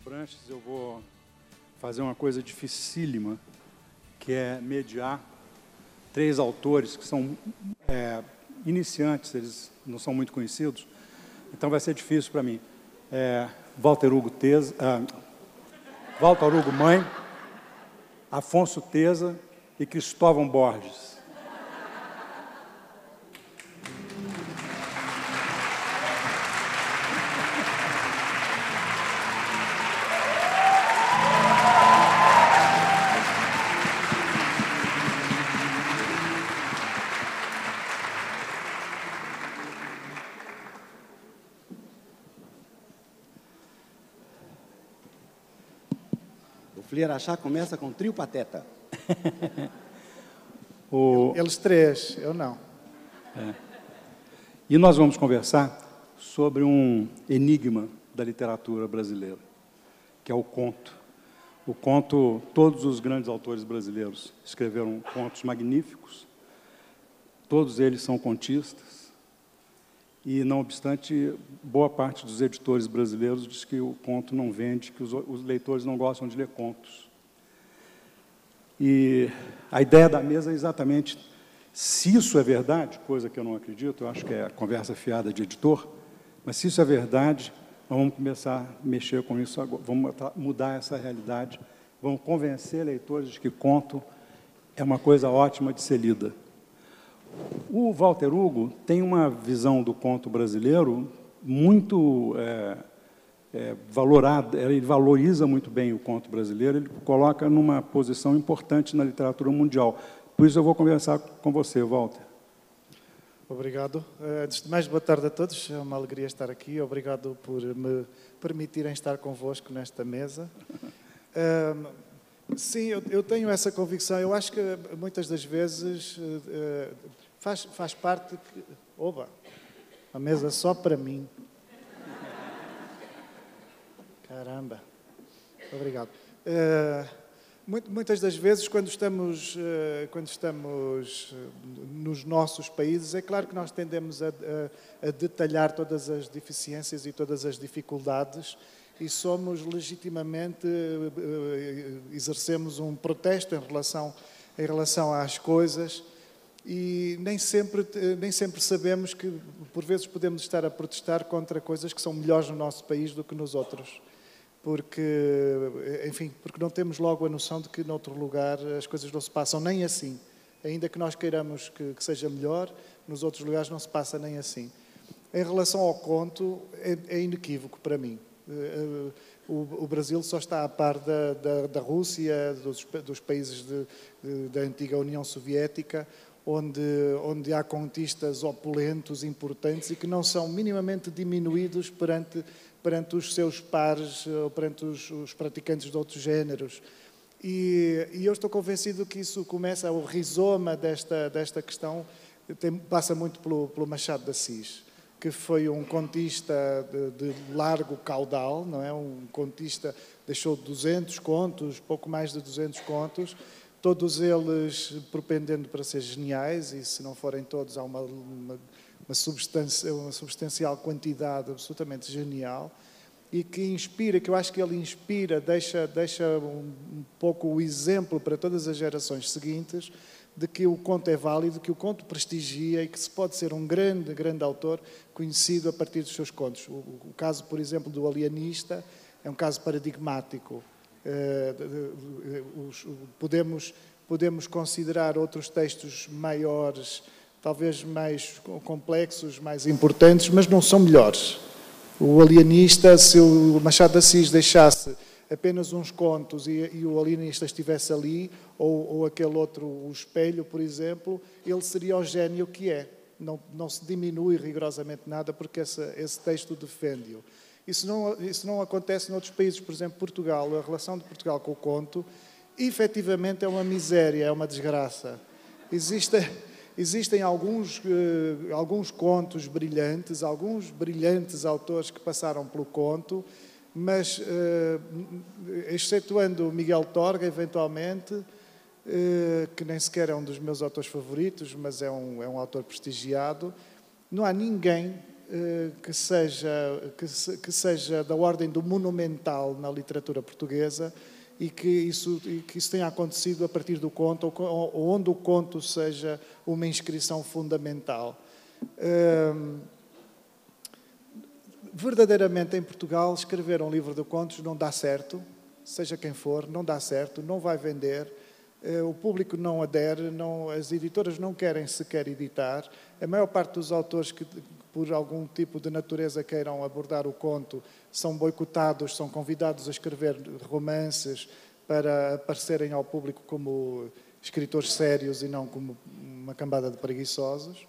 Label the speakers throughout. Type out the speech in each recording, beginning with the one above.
Speaker 1: Abranches, eu vou fazer uma coisa dificílima, que é mediar três autores que são é, iniciantes, eles não são muito conhecidos, então vai ser difícil para mim. É, Walter Hugo Teza, ah, Walter Hugo Mãe, Afonso Teza e Cristóvão Borges.
Speaker 2: Flier começa com trio pateta.
Speaker 3: o... Eles três, eu não. É.
Speaker 1: E nós vamos conversar sobre um enigma da literatura brasileira, que é o conto. O conto, todos os grandes autores brasileiros escreveram contos magníficos, todos eles são contistas, e, não obstante, boa parte dos editores brasileiros diz que o conto não vende, que os, os leitores não gostam de ler contos. E a ideia da mesa é exatamente, se isso é verdade, coisa que eu não acredito, eu acho que é conversa fiada de editor, mas se isso é verdade, vamos começar a mexer com isso agora, vamos mudar essa realidade, vamos convencer leitores de que conto é uma coisa ótima de ser lida. O Walter Hugo tem uma visão do conto brasileiro muito é, é, valorada, ele valoriza muito bem o conto brasileiro, ele coloca numa posição importante na literatura mundial. Por isso eu vou conversar com você, Walter.
Speaker 3: Obrigado. Eh, antes de mais, boa tarde a todos. É uma alegria estar aqui. Obrigado por me permitirem estar convosco nesta mesa. sim, eu, tenho essa convicção. Eu acho que muitas das vezes uh, faz, faz parte que. Oba! A mesa só para mim. Caramba! Obrigado. Uh, muitas das vezes, quando estamos, uh, quando estamos nos nossos países, é claro que nós tendemos a, a, a detalhar todas as deficiências e todas as dificuldades e somos legitimamente, exercemos um protesto em relação, em relação às coisas e nem sempre, nem sempre sabemos que, por vezes, podemos estar a protestar contra coisas que são melhores no nosso país do que nos outros. Porque, enfim, porque não temos logo a noção de que, noutro lugar, as coisas não se passam nem assim. Ainda que nós queiramos que, que seja melhor, nos outros lugares não se passa nem assim. Em relação ao conto, é, é inequívoco para mim. Eh, eh, o, o, Brasil só está a par da, da, da Rússia, dos, dos países de, de, da antiga União Soviética, onde, onde há contistas opulentos, importantes e que não são minimamente diminuídos perante, perante os seus pares, ou perante os, os praticantes de outros géneros. E, e, eu estou convencido que isso começa, o rizoma desta, desta questão tem, passa muito pelo, pelo Machado de Assis, que foi um contista de, de, largo caudal, não é? Um contista deixou 200 contos, pouco mais de 200 contos, todos eles propendendo para ser geniais, e se não forem todos, há uma, uma, uma, uma substancial quantidade absolutamente genial, e que inspira, que eu acho que ele inspira, deixa, deixa um, um pouco o exemplo para todas as gerações seguintes de que o conto é válido, que o conto prestigia e que se pode ser um grande, grande autor conhecido a partir dos seus contos. O, o caso, por exemplo, do Alienista é um caso paradigmático. Eh, podemos, podemos considerar outros textos maiores, talvez mais complexos, mais importantes, mas não são melhores. O alienista, se o Machado de Assis deixasse apenas uns contos e, e o alienista estivesse ali, ou, ou, aquele outro, o espelho, por exemplo, ele seria o gênio que é. Não, não se diminui rigorosamente nada porque esse, esse texto defende-o. Isso não, isso não acontece noutros países, por exemplo, Portugal. A relação de Portugal com o conto, efetivamente, é uma miséria, é uma desgraça. Existe, existem alguns, uh, alguns contos brilhantes, alguns brilhantes autores que passaram pelo conto, mas, uh, excetuando Miguel Torga, eventualmente, uh, que nem sequer é um dos meus autores favoritos, mas é um, é um autor prestigiado, não há ninguém eh, que seja, que, que seja da ordem do monumental na literatura portuguesa e que isso, e que isso tenha acontecido a partir do conto, ou, onde o conto seja uma inscrição fundamental. Hum, verdadeiramente em Portugal, escrever um livro de contos não dá certo, seja quem for, não dá certo, não vai vender, eh, o público não adere, não, as editoras não querem sequer editar. A maior parte dos autores que, por algum tipo de natureza, queiram abordar o conto são boicotados, são convidados a escrever romances para aparecerem ao público como escritores sérios e não como uma cambada de preguiçosos.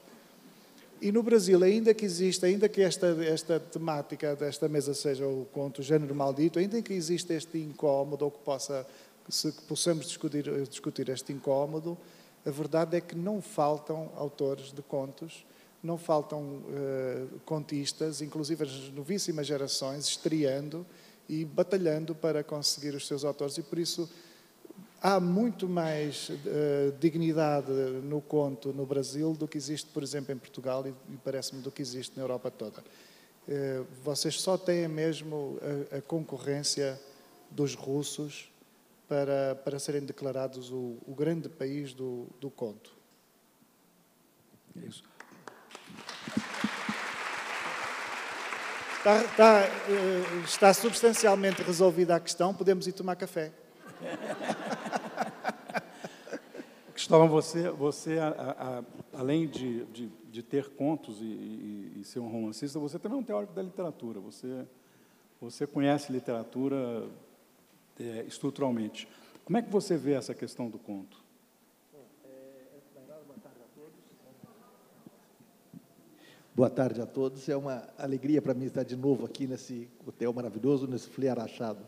Speaker 3: E no Brasil, ainda que exista, ainda que esta, esta temática desta mesa seja o conto, género maldito, ainda que exista este incómodo, ou que, possa, se possamos discutir, discutir este incómodo, a verdade é que não faltam autores de contos, não faltam uh, contistas, inclusive as novíssimas gerações, estreando e batalhando para conseguir os seus autores, e por isso há muito mais uh, dignidade no conto no Brasil do que existe, por exemplo, em Portugal e, e parece-me do que existe na Europa toda. Uh, vocês só têm mesmo a, a concorrência dos russos para, para serem declarados o, o grande país do, do conto.
Speaker 1: É isso.
Speaker 3: Está, está, uh, está substancialmente resolvida a questão, podemos ir tomar café.
Speaker 1: Cristóvão, você, você a, a, além de, de, de, ter contos e, e, e, ser um romancista, você também é um teórico da literatura. Você, você conhece literatura é, estruturalmente. Como é que você vê essa questão do conto?
Speaker 4: Boa tarde a todos. É uma alegria para mim estar de novo aqui nesse hotel maravilhoso, nesse Fliar Achado.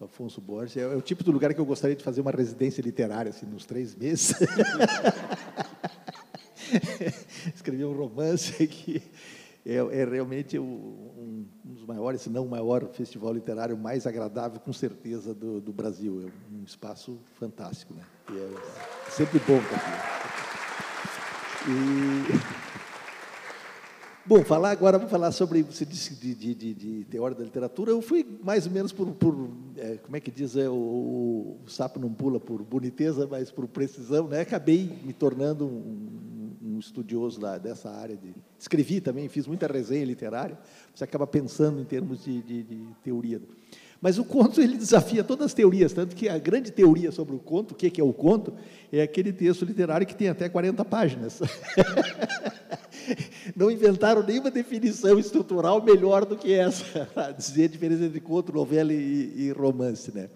Speaker 4: Afonso Borges. É, é, o tipo de lugar que eu gostaria de fazer uma residência literária, assim, nos três meses. Escrever um romance aqui. É, é realmente um, um, dos maiores, se não o maior festival literário mais agradável, com certeza, do, do Brasil. É um espaço fantástico. Né? E é sempre bom estar aqui. E... Bom, falar agora, vamos falar sobre, você disse de, de, de, de teoria da literatura, eu fui mais ou menos por, por é, como é que diz, é, o, o, sapo não pula por boniteza, mas por precisão, né? acabei me tornando um, um estudioso da, dessa área, de, escrevi também, fiz muita resenha literária, você acaba pensando em termos de, de, de teoria. Mas o conto ele desafia todas as teorias, tanto que a grande teoria sobre o conto, o que é o conto, é aquele texto literário que tem até 40 páginas. não inventaram nenhuma definição estrutural melhor do que essa, para dizer a diferença entre conto, novela e, e romance. Né?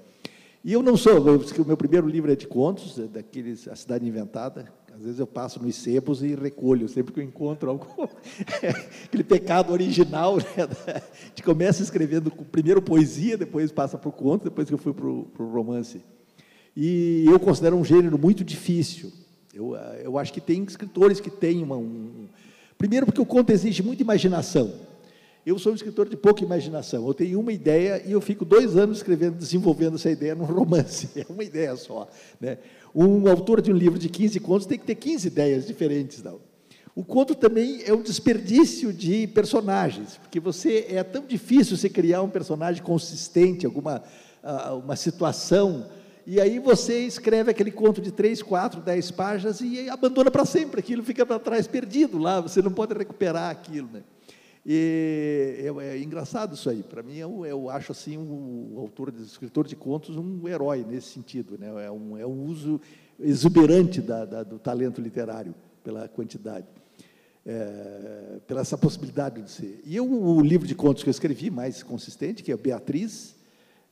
Speaker 4: E eu não sou, o meu primeiro livro é de contos, é daqueles A Cidade Inventada. Às vezes eu passo nos sebos e recolho, sempre que eu encontro algum, aquele pecado original. Né? A gente começa escrevendo primeiro poesia, depois passa para o conto, depois que eu fui para o romance. E eu considero um gênero muito difícil. Eu, eu acho que tem escritores que têm uma, um, Primeiro, porque o conto exige muita imaginação. Eu sou um escritor de pouca imaginação. Eu tenho uma ideia e eu fico dois anos escrevendo, desenvolvendo essa ideia num romance. É uma ideia só. Né? Um autor de um livro de 15 contos tem que ter 15 ideias diferentes. Não. O conto também é um desperdício de personagens, porque você é tão difícil você criar um personagem consistente, alguma ah, uma situação e aí você escreve aquele conto de três, quatro, dez páginas e abandona para sempre. Aquilo fica para trás, perdido lá. Você não pode recuperar aquilo. Né? E é, é engraçado isso aí. Para mim, eu, eu, acho assim o, o autor, o escritor de contos, um herói nesse sentido. Né? É, um, é um uso exuberante da, da, do talento literário pela quantidade. É, pela essa possibilidade de ser. E eu, o livro de contos que eu escrevi, mais consistente, que é Beatriz,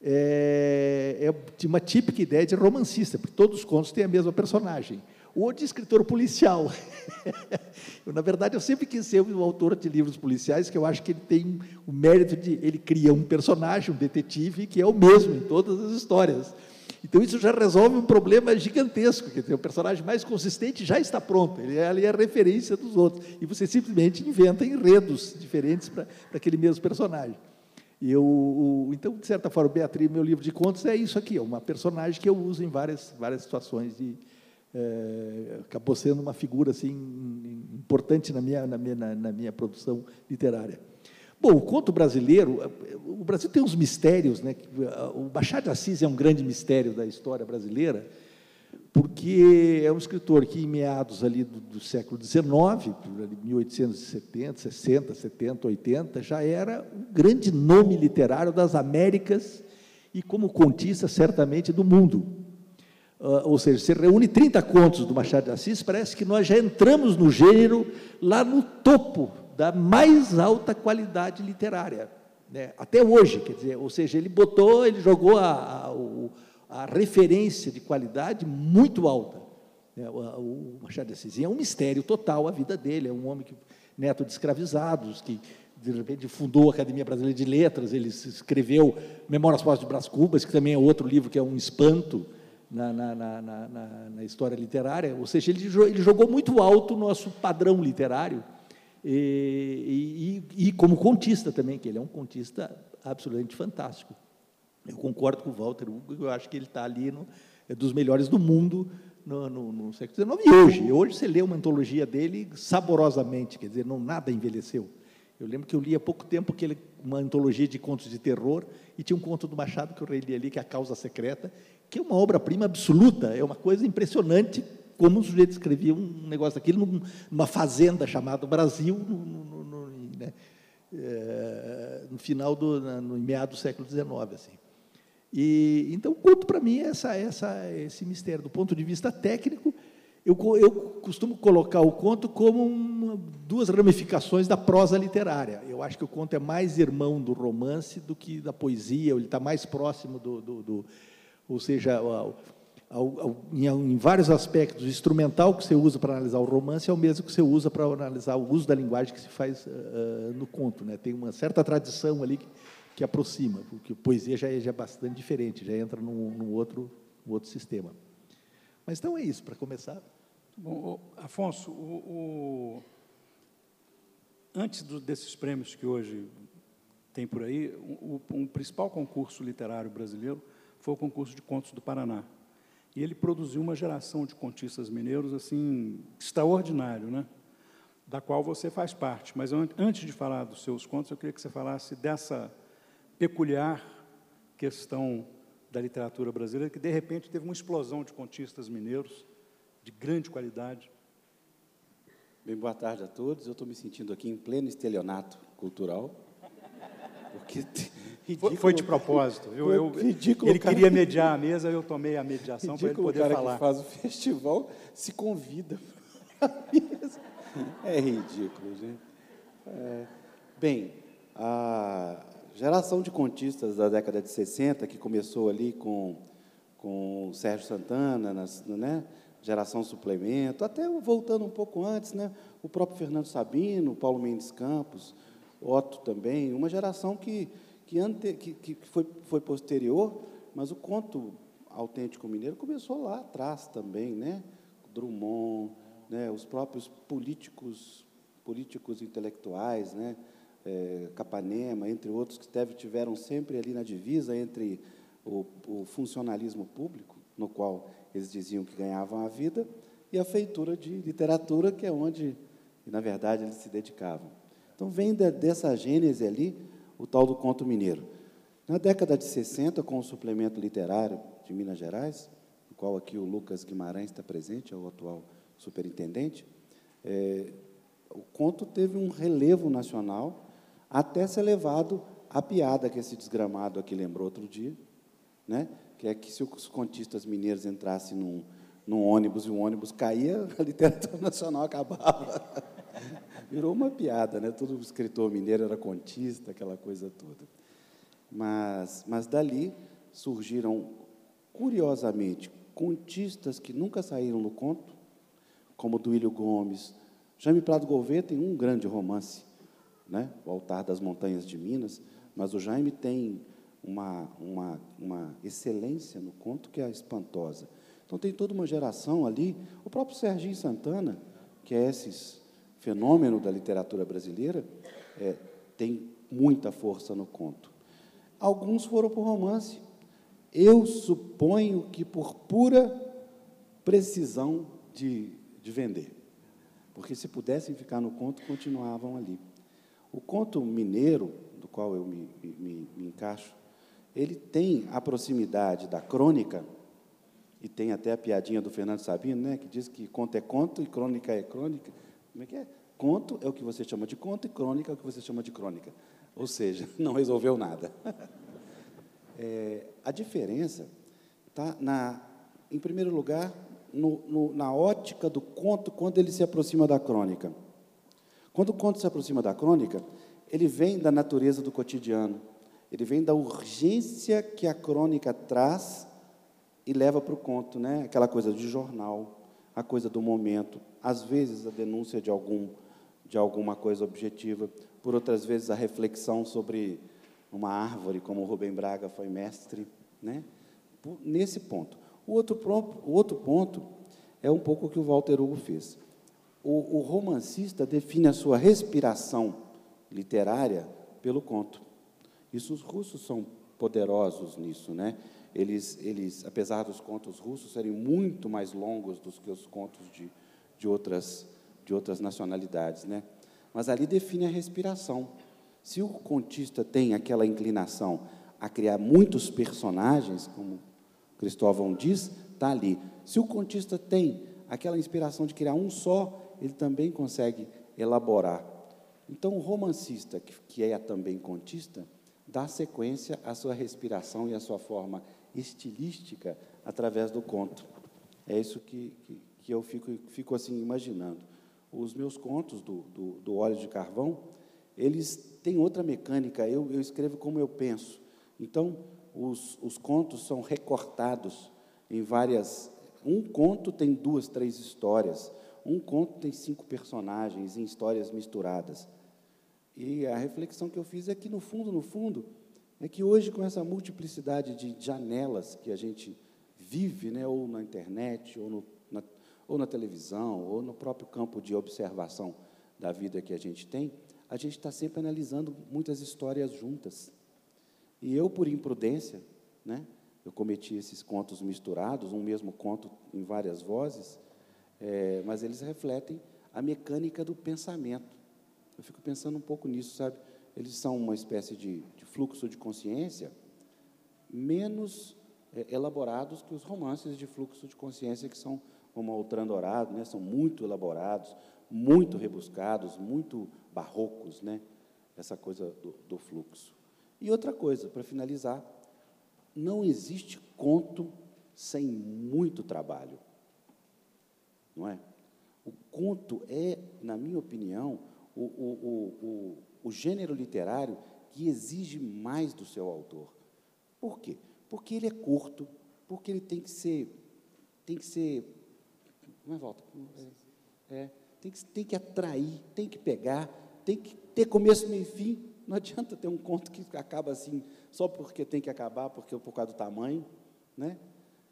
Speaker 4: é, é de uma típica ideia de romancista, porque todos os contos têm a mesma personagem, ou de escritor policial. eu, na verdade, eu sempre quis ser o autor de livros policiais, que eu acho que ele tem o mérito de ele cria um personagem, um detetive, que é o mesmo em todas as histórias. Então isso já resolve um problema gigantesco, que o personagem mais consistente já está pronto, ele é ali a referência dos outros, e você simplesmente inventa enredos diferentes para aquele mesmo personagem. Eu, o, então, de certa forma, Beatriz, meu livro de contos, é isso aqui, é uma personagem que eu uso em várias, várias situações de, é, acabou sendo uma figura assim importante na minha, na minha, na, na minha produção literária. Bom, o conto brasileiro, o Brasil tem uns mistérios, né? O Machado de Assis é um grande mistério da história brasileira, porque é um escritor que, em meados ali do, do século XIX, 1870, 60, 70, 80, já era um grande nome literário das Américas e, como contista, certamente do mundo. Uh, ou seja, você reúne 30 contos do Machado de Assis, parece que nós já entramos no gênero lá no topo da mais alta qualidade literária, né? até hoje, quer dizer, ou seja, ele botou, ele jogou a, a, a referência de qualidade muito alta. Né? O, o, Machado de Assis é um mistério total a vida dele, é um homem que, neto de escravizados, que de repente fundou a Academia Brasileira de Letras, ele escreveu Memórias Pós de Brás Cubas, que também é outro livro que é um espanto na, na, na, na história literária, ou seja, ele, ele jogou muito alto o nosso padrão literário, e, e, e, como contista também, que ele é um contista absolutamente fantástico. Eu concordo com o Walter Hugo, eu acho que ele está ali no, é dos melhores do mundo no, no, no, século XIX. E hoje, hoje você lê uma antologia dele saborosamente, quer dizer, não nada envelheceu. Eu lembro que eu li há pouco tempo que ele, uma antologia de contos de terror e tinha um conto do Machado que eu reli ali, que é A Causa Secreta, que é uma obra-prima absoluta, é uma coisa impressionante como o sujeito escrevia um negócio daquele numa fazenda chamada Brasil, no, no, no, né, é, no final do no meado do século XIX, assim. E então conto para mim essa, essa esse mistério do ponto de vista técnico. Eu, eu costumo colocar o conto como uma, duas ramificações da prosa literária. Eu acho que o conto é mais irmão do romance do que da poesia. Ele está mais próximo do, do, do ou seja, em, vários aspectos, o instrumental que você usa para analisar o romance é o mesmo que você usa para analisar o uso da linguagem que se faz uh, no conto. Né? Tem uma certa tradição ali que, que aproxima, porque a poesia já é, já é bastante diferente, já entra num, num outro, num outro sistema. Mas então é isso, para começar.
Speaker 1: Bom, Afonso, o, o... antes do, desses prêmios que hoje tem por aí, o, o principal concurso literário brasileiro foi o concurso de contos do Paraná. E ele produziu uma geração de contistas mineiros assim extraordinário, né? da qual você faz parte. Mas antes de falar dos seus contos, eu queria que você falasse dessa peculiar questão da literatura brasileira, que de repente teve uma explosão de contistas mineiros de grande qualidade.
Speaker 2: Bem, boa tarde a todos. Eu estou me sentindo aqui em pleno estelionato cultural, porque
Speaker 1: Ridículo. Foi de propósito, viu? Eu, ridículo, ele queria mediar a mesa, eu tomei a mediação para ele poder
Speaker 2: o cara
Speaker 1: falar.
Speaker 2: que faz o festival se convida para a mesa. É ridículo, gente. É, bem, a geração de contistas da década de 60, que começou ali com, com o Sérgio Santana, nas, né? Geração suplemento, até voltando um pouco antes, né? o próprio Fernando Sabino, o Paulo Mendes Campos, Otto também, uma geração que que, ante, que, que foi, foi posterior, mas o conto autêntico mineiro começou lá atrás também, né? Drummond, né? os próprios políticos, políticos intelectuais, né? É, Capanema, entre outros, que teve, tiveram sempre ali na divisa entre o, o funcionalismo público, no qual eles diziam que ganhavam a vida, e a feitura de literatura, que é onde, na verdade, eles se dedicavam. Então, vem de, dessa gênese ali o tal do conto mineiro. Na década de 60, com o suplemento literário de Minas Gerais, no qual aqui o Lucas Guimarães está presente, é o atual superintendente, é, o conto teve um relevo nacional até ser levado à piada que esse desgramado aqui lembrou outro dia, né? Que é que se os contistas mineiros entrassem num, num ônibus e o ônibus caía, a literatura nacional acabava. Virou uma piada, né? Todo escritor mineiro era contista, aquela coisa toda. Mas, mas dali surgiram, curiosamente, contistas que nunca saíram no conto, como Duílio Gomes. Jaime Prado Gouveia tem um grande romance, né? O Altar das Montanhas de Minas, mas o Jaime tem uma, uma, uma excelência no conto que é espantosa. Então, tem toda uma geração ali, o próprio Serginho Santana, que é esses fenômeno da literatura brasileira, é, tem muita força no conto. Alguns foram por romance. Eu suponho que por pura precisão de, de vender. Porque se pudessem ficar no conto, continuavam ali. O conto mineiro, do qual eu me, me, me encaixo, ele tem a proximidade da crônica, e tem até a piadinha do Fernando Sabino, né, que diz que conto é conto e crônica é crônica. Como é que é? Conto é o que você chama de conto e crônica é o que você chama de crônica. Ou seja, não resolveu nada. É, a diferença está, em primeiro lugar, no, no, na ótica do conto quando ele se aproxima da crônica. Quando o conto se aproxima da crônica, ele vem da natureza do cotidiano, ele vem da urgência que a crônica traz e leva para o conto, né? aquela coisa de jornal, a coisa do momento, às vezes a denúncia de, algum, de alguma coisa objetiva, por outras vezes a reflexão sobre uma árvore, como o Rubem Braga foi mestre, né? nesse ponto. O outro, o outro ponto é um pouco o que o Walter Hugo fez. O, o romancista define a sua respiração literária pelo conto. Isso os russos são poderosos nisso, né? Eles, eles, apesar dos contos russos serem muito mais longos do que os contos de, de outras de outras nacionalidades, né? Mas ali define a respiração. Se o contista tem aquela inclinação a criar muitos personagens, como Cristóvão diz, está ali. Se o contista tem aquela inspiração de criar um só, ele também consegue elaborar. Então, o romancista, que é também contista, dá sequência à sua respiração e à sua forma estilística através do conto. É isso que, que, que eu fico, fico assim imaginando. Os meus contos do, do, do óleo de carvão, eles têm outra mecânica, eu, eu escrevo como eu penso. Então, os, os contos são recortados em várias. Um conto tem duas, três histórias. Um conto tem cinco personagens em histórias misturadas. E a reflexão que eu fiz é que, no fundo, no fundo, é que hoje, com essa multiplicidade de janelas que a gente vive, né, ou na internet, ou, no, na, ou na televisão, ou no próprio campo de observação da vida que a gente tem, a gente está sempre analisando muitas histórias juntas. E eu, por imprudência, né, eu cometi esses contos misturados, um mesmo conto em várias vozes, é, mas eles refletem a mecânica do pensamento. Eu fico pensando um pouco nisso, sabe? Eles são uma espécie de, de fluxo de consciência menos é, elaborados que os romances de fluxo de consciência que são como o Trandorado, né? São muito elaborados, muito rebuscados, muito barrocos, né? Essa coisa do, do fluxo. E outra coisa, para finalizar, não existe conto sem muito trabalho. Não é? O conto é, na minha opinião, o, o, o, o, gênero literário que exige mais do seu autor. Por quê? Porque ele é curto, porque ele tem que ser. Tem que ser. É volta? É, tem, que, tem que atrair, tem que pegar, tem que ter começo, meio e fim. Não adianta ter um conto que acaba assim, só porque tem que acabar, porque por causa do tamanho. Né?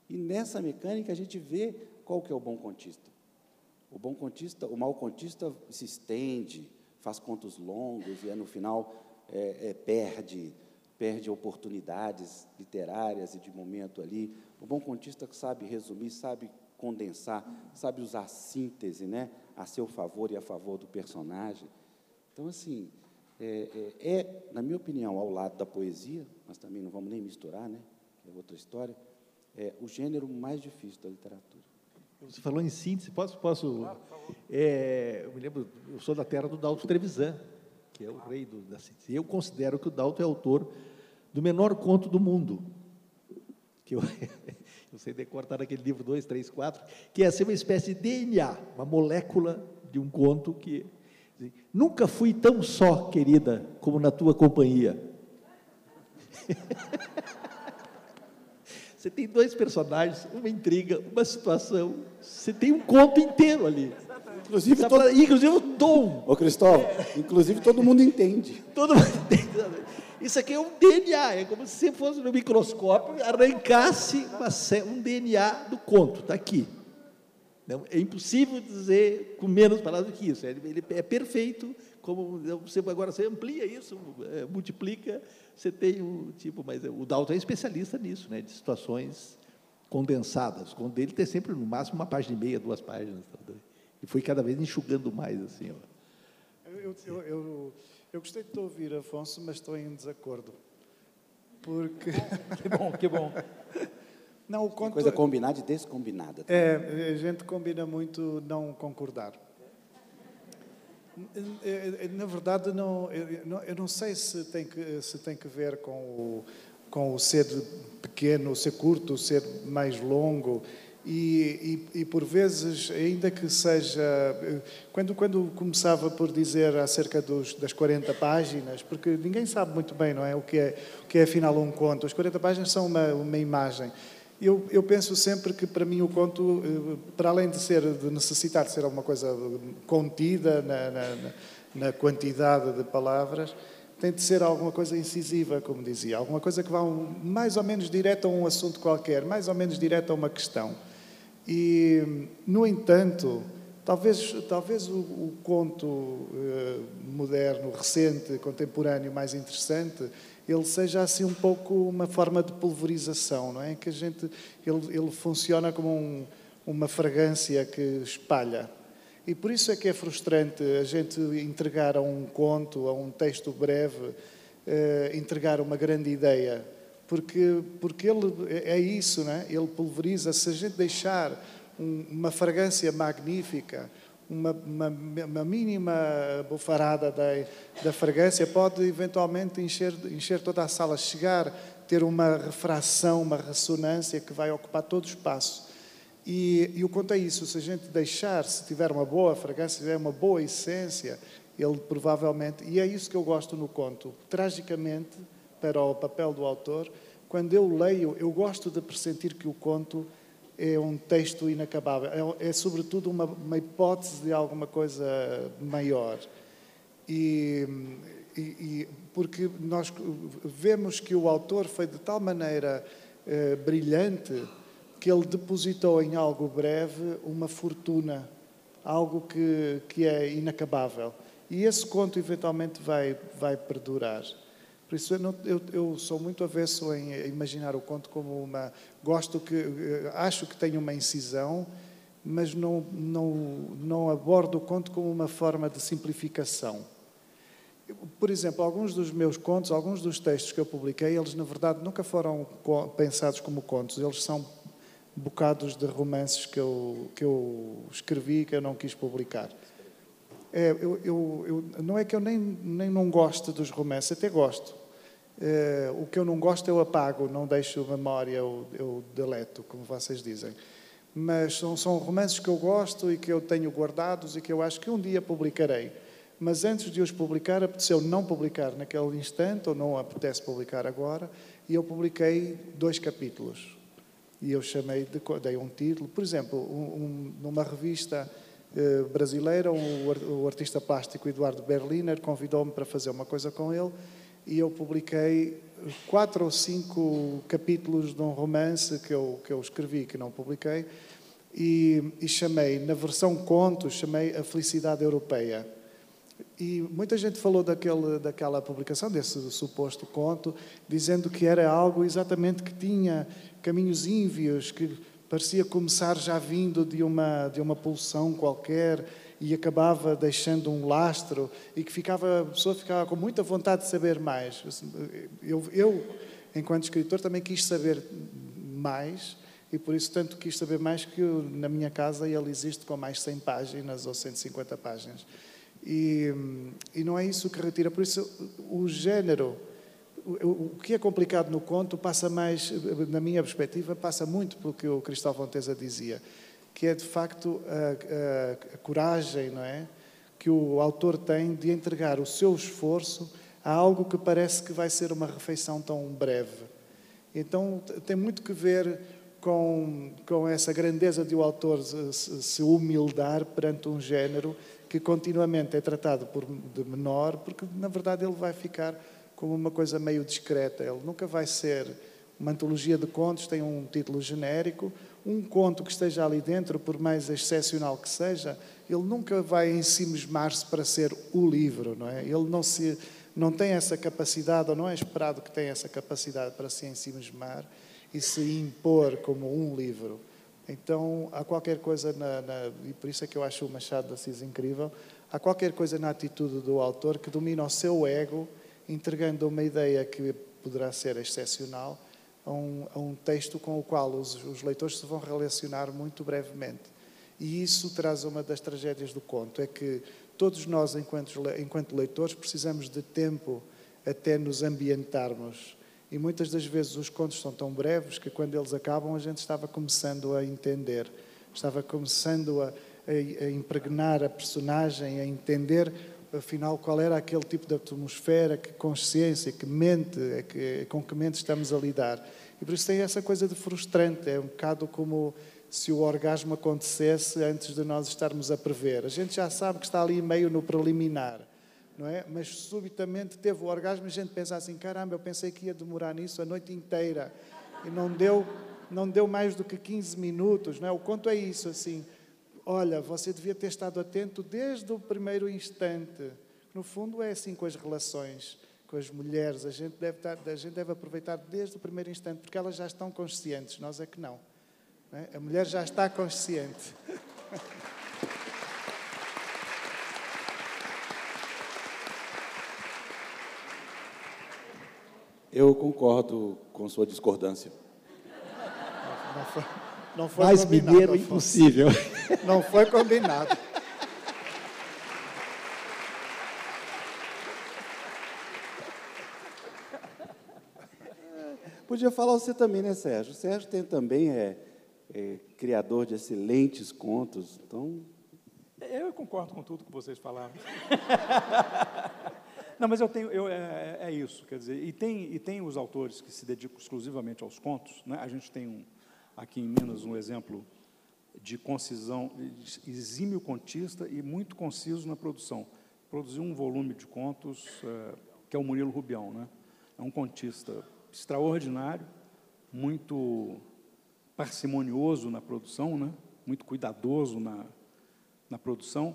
Speaker 2: E nessa mecânica a gente vê qual que é o bom contista. O bom contista, o mau contista se estende, faz contos longos e no final é, é, perde, perde oportunidades literárias e de momento ali. O bom contista sabe resumir, sabe condensar, sabe usar síntese, né, a seu favor e a favor do personagem. Então, assim, é, é, é, na minha opinião, ao lado da poesia, mas também não vamos nem misturar, né? Que é outra história, é o gênero mais difícil da literatura.
Speaker 4: Você falou em síntese, posso? posso é, eu me lembro, eu sou da terra do Dalto Trevisan, que é o rei do, da síntese. Eu considero que o Dalto é autor do menor conto do mundo, que eu, eu sei decortar aquele livro 2, 3, 4, que é assim, uma espécie de DNA, uma molécula de um conto que Nunca fui tão só, querida, como na tua companhia. Você tem dois personagens, uma intriga, uma situação. Você tem um conto inteiro ali.
Speaker 2: Inclusive, todo...
Speaker 4: inclusive o tom.
Speaker 2: Ô, Cristóvão, é. inclusive todo mundo entende.
Speaker 4: Todo mundo entende. Isso aqui é um DNA, é como se você fosse no microscópio arrancasse uma, um DNA do conto. Está aqui. Não, é impossível dizer com menos palavras do que isso. Ele, ele é perfeito, como você agora você amplia isso, é, multiplica, você tem um tipo, mas o Dalton é especialista nisso, né, de situações condensadas. O conto dele tem sempre, no máximo, uma página e meia, duas páginas. E foi cada vez enxugando mais, assim. Ó.
Speaker 3: Eu, eu, eu, eu gostei de te ouvir, Afonso, mas estou em desacordo. Porque...
Speaker 4: que bom, que bom.
Speaker 2: Não, o conto... Coisa combinada e descombinada.
Speaker 3: É, a gente combina muito não concordar. Na verdade, não, eu não sei se tem que, se tem que ver com o, com o ser pequeno, o ser curto, o ser mais longo. E, e, e, por vezes, ainda que seja. Quando, quando começava por dizer acerca dos, das 40 páginas, porque ninguém sabe muito bem, não é? O que é, o que é afinal um conto. As 40 páginas são uma, uma imagem. Eu, eu, penso sempre que, para mim, o conto, eh, para além de, ser, de necessitar de ser alguma coisa contida na, na, na quantidade de palavras, tem de ser alguma coisa incisiva, como dizia, alguma coisa que vá um, mais ou menos direto a um assunto qualquer, mais ou menos direto a uma questão. E, no entanto, talvez, talvez o, o conto uh, moderno, recente, contemporâneo, mais interessante, ele seja assim um pouco uma forma de pulverização, não é? Que a gente, ele, ele funciona como um, uma fragrância que espalha. E por isso é que é frustrante a gente entregar a um conto, a um texto breve, eh, entregar uma grande ideia, porque porque ele é isso, não é? Ele pulveriza. Se a gente deixar um, uma fragrância magnífica, uma, uma, uma, mínima bufarada da, da fragrância pode eventualmente encher, encher toda a sala, chegar, ter uma refração, uma ressonância que vai ocupar todo o espaço. E, e o conto é isso, se a gente deixar, se tiver uma boa fragrância, se tiver uma boa essência, ele provavelmente, e é isso que eu gosto no conto, tragicamente, para o papel do autor, quando eu leio, eu gosto de pressentir que o conto é um texto inacabável, é, é sobretudo uma, uma, hipótese de alguma coisa maior. E, e, e, porque nós vemos que o autor foi de tal maneira eh, brilhante que ele depositou em algo breve uma fortuna, algo que, que é inacabável. E esse conto eventualmente vai, vai perdurar. Por isso eu, não, eu, eu, sou muito avesso em imaginar o conto como uma. Gosto que. Acho que tem uma incisão, mas não, não, não abordo o conto como uma forma de simplificação. Por exemplo, alguns dos meus contos, alguns dos textos que eu publiquei, eles na verdade nunca foram pensados como contos, eles são bocados de romances que eu, que eu escrevi que eu não quis publicar. É, eu, eu, eu, não é que eu nem, nem não gosto dos romances, até gosto. É, o que eu não gosto eu apago, não deixo memória, eu, eu deleto, como vocês dizem. Mas são, são romances que eu gosto e que eu tenho guardados e que eu acho que um dia publicarei. Mas antes de os publicar, apeteceu não publicar naquele instante, ou não apetece publicar agora, e eu publiquei dois capítulos. E eu chamei, de, dei um título, por exemplo, um, um, numa revista eh, brasileira, o artista plástico Eduardo Berliner convidou-me para fazer uma coisa com ele e eu publiquei quatro ou cinco capítulos de um romance que eu, que eu escrevi, que não publiquei, e, e chamei, na versão conto, chamei A Felicidade Europeia. E muita gente falou daquele, daquela publicação, desse suposto conto, dizendo que era algo exatamente que tinha caminhos ínvios, que parecia começar já vindo de uma, de uma pulsão qualquer e acabava deixando um lastro e que ficava, a pessoa ficava com muita vontade de saber mais. Eu, eu enquanto escritor, também quis saber mais e por isso tanto quis saber mais que eu, na minha casa ele existe com mais 100 páginas ou 150 páginas. E, e não é isso que retira. Por isso, o género o que é complicado no conto passa mais, na minha perspectiva, passa muito pelo que o Cristóvão Teza dizia, que é de facto a, a, a, coragem, não é, que o autor tem de entregar o seu esforço a algo que parece que vai ser uma refeição tão breve. Então tem muito que ver com, com essa grandeza de o autor se, se humildar perante um género que continuamente é tratado por de menor, porque na verdade ele vai ficar como uma coisa meio discreta. Ele nunca vai ser uma antologia de contos, tem um título genérico. Um conto que esteja ali dentro, por mais excepcional que seja, ele nunca vai ensimismar-se para ser o livro, não é? Ele não, se, não tem essa capacidade, ou não é esperado que tenha essa capacidade para se ensimismar. e se impor como um livro. Então, há qualquer coisa, na, na, e por isso é que eu acho o Machado de Assis incrível, há qualquer coisa na atitude do autor que domina o seu ego, entregando uma ideia que poderá ser excepcional a um, a um texto com o qual os, os leitores se vão relacionar muito brevemente. E isso traz uma das tragédias do conto, é que todos nós, enquanto, enquanto leitores, precisamos de tempo até nos ambientarmos. E muitas das vezes os contos são tão breves que quando eles acabam a gente estava começando a entender, estava começando a, a, a impregnar a personagem, a entender afinal qual era aquele tipo de atmosfera, que consciência, que mente, é que, com que mente estamos a lidar. E por isso tem essa coisa de frustrante, é um bocado como se o orgasmo acontecesse antes de nós estarmos a prever. A gente já sabe que está ali meio no preliminar não é? Mas subitamente teve o orgasmo e a gente pensa assim, caramba, eu pensei que ia demorar nisso a noite inteira e não deu, não deu mais do que 15 minutos, não é? O conto é isso, assim, olha, você devia ter estado atento desde o primeiro instante. No fundo é assim com as relações com as mulheres, a gente deve, estar, a gente deve aproveitar desde o primeiro instante, porque elas já estão conscientes, nós é que não. não é? A mulher já está consciente.
Speaker 2: Eu concordo com sua discordância.
Speaker 3: Não foi, não foi
Speaker 4: Mais
Speaker 3: combinado,
Speaker 4: mineiro
Speaker 3: Afonso.
Speaker 4: impossível.
Speaker 3: Não foi combinado.
Speaker 2: Podia falar você também, né, Sérgio? O Sérgio tem também é, é criador de excelentes contos, então
Speaker 1: Eu concordo com tudo que vocês falaram. Não, mas eu tenho, eu, é, é isso, quer dizer, e tem, e tem os autores que se dedicam exclusivamente aos contos, né? a gente tem um, aqui em Minas um exemplo de concisão, exímio contista e muito conciso na produção. Produziu um volume de contos, é, que é o Murilo Rubião, né? é um contista extraordinário, muito parcimonioso na produção, né? muito cuidadoso na, na produção,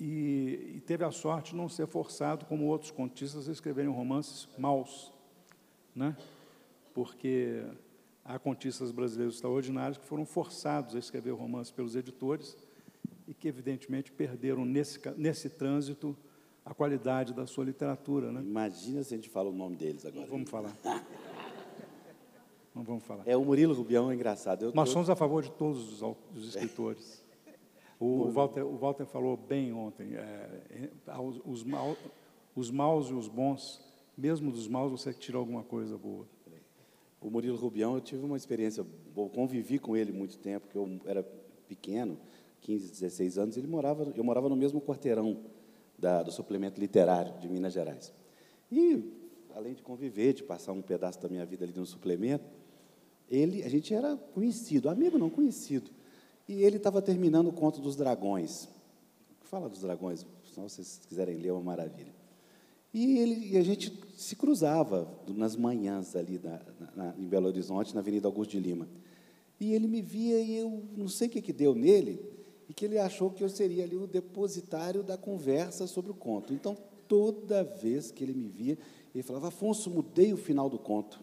Speaker 1: e, e, teve a sorte de não ser forçado, como outros contistas, a escreverem romances maus, né? porque há contistas brasileiros extraordinários que foram forçados a escrever romances pelos editores e que, evidentemente, perderam nesse, nesse trânsito a qualidade da sua literatura. Né?
Speaker 2: imagina se a gente fala o nome deles agora.
Speaker 1: Não vamos falar. Não vamos falar.
Speaker 2: É, o Murilo Rubião é engraçado. Eu,
Speaker 1: Nós
Speaker 2: eu-
Speaker 1: somos a favor de todos os, os escritores. O, Walter, o Walter falou bem ontem, é, é, os, os, mal- os maus e os bons, mesmo dos maus você tira alguma coisa boa.
Speaker 2: O Murilo Rubião, eu tive uma experiência boa, convivi com ele muito tempo, porque eu era pequeno, 15, 16 anos, ele morava, eu morava no mesmo quarteirão da, do suplemento literário de Minas Gerais. E, além de conviver, de passar um pedaço da minha vida ali no suplemento, ele, a gente era conhecido, amigo não conhecido. E ele estava terminando o conto dos dragões. Fala dos dragões, se vocês quiserem ler, é uma maravilha. E, ele, e a gente se cruzava nas manhãs ali na, na- em Belo Horizonte, na Avenida Augusto de Lima. E ele me via e eu não sei o que, que deu nele, e que ele achou que eu seria ali o depositário da conversa sobre o conto. Então, toda vez que ele me via, ele falava, Afonso, mudei o final do conto.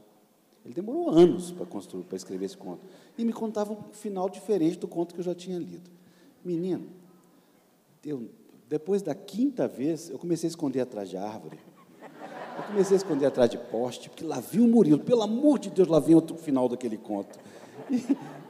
Speaker 2: Ele demorou anos para construir, para escrever esse conto. E me contava um final diferente do conto que eu já tinha lido. Menino, eu, depois da quinta vez, eu comecei a esconder atrás de árvore. Eu comecei a esconder atrás de poste, porque lá vinha o Murilo. Pelo amor de Deus, lá vem outro final daquele conto. E,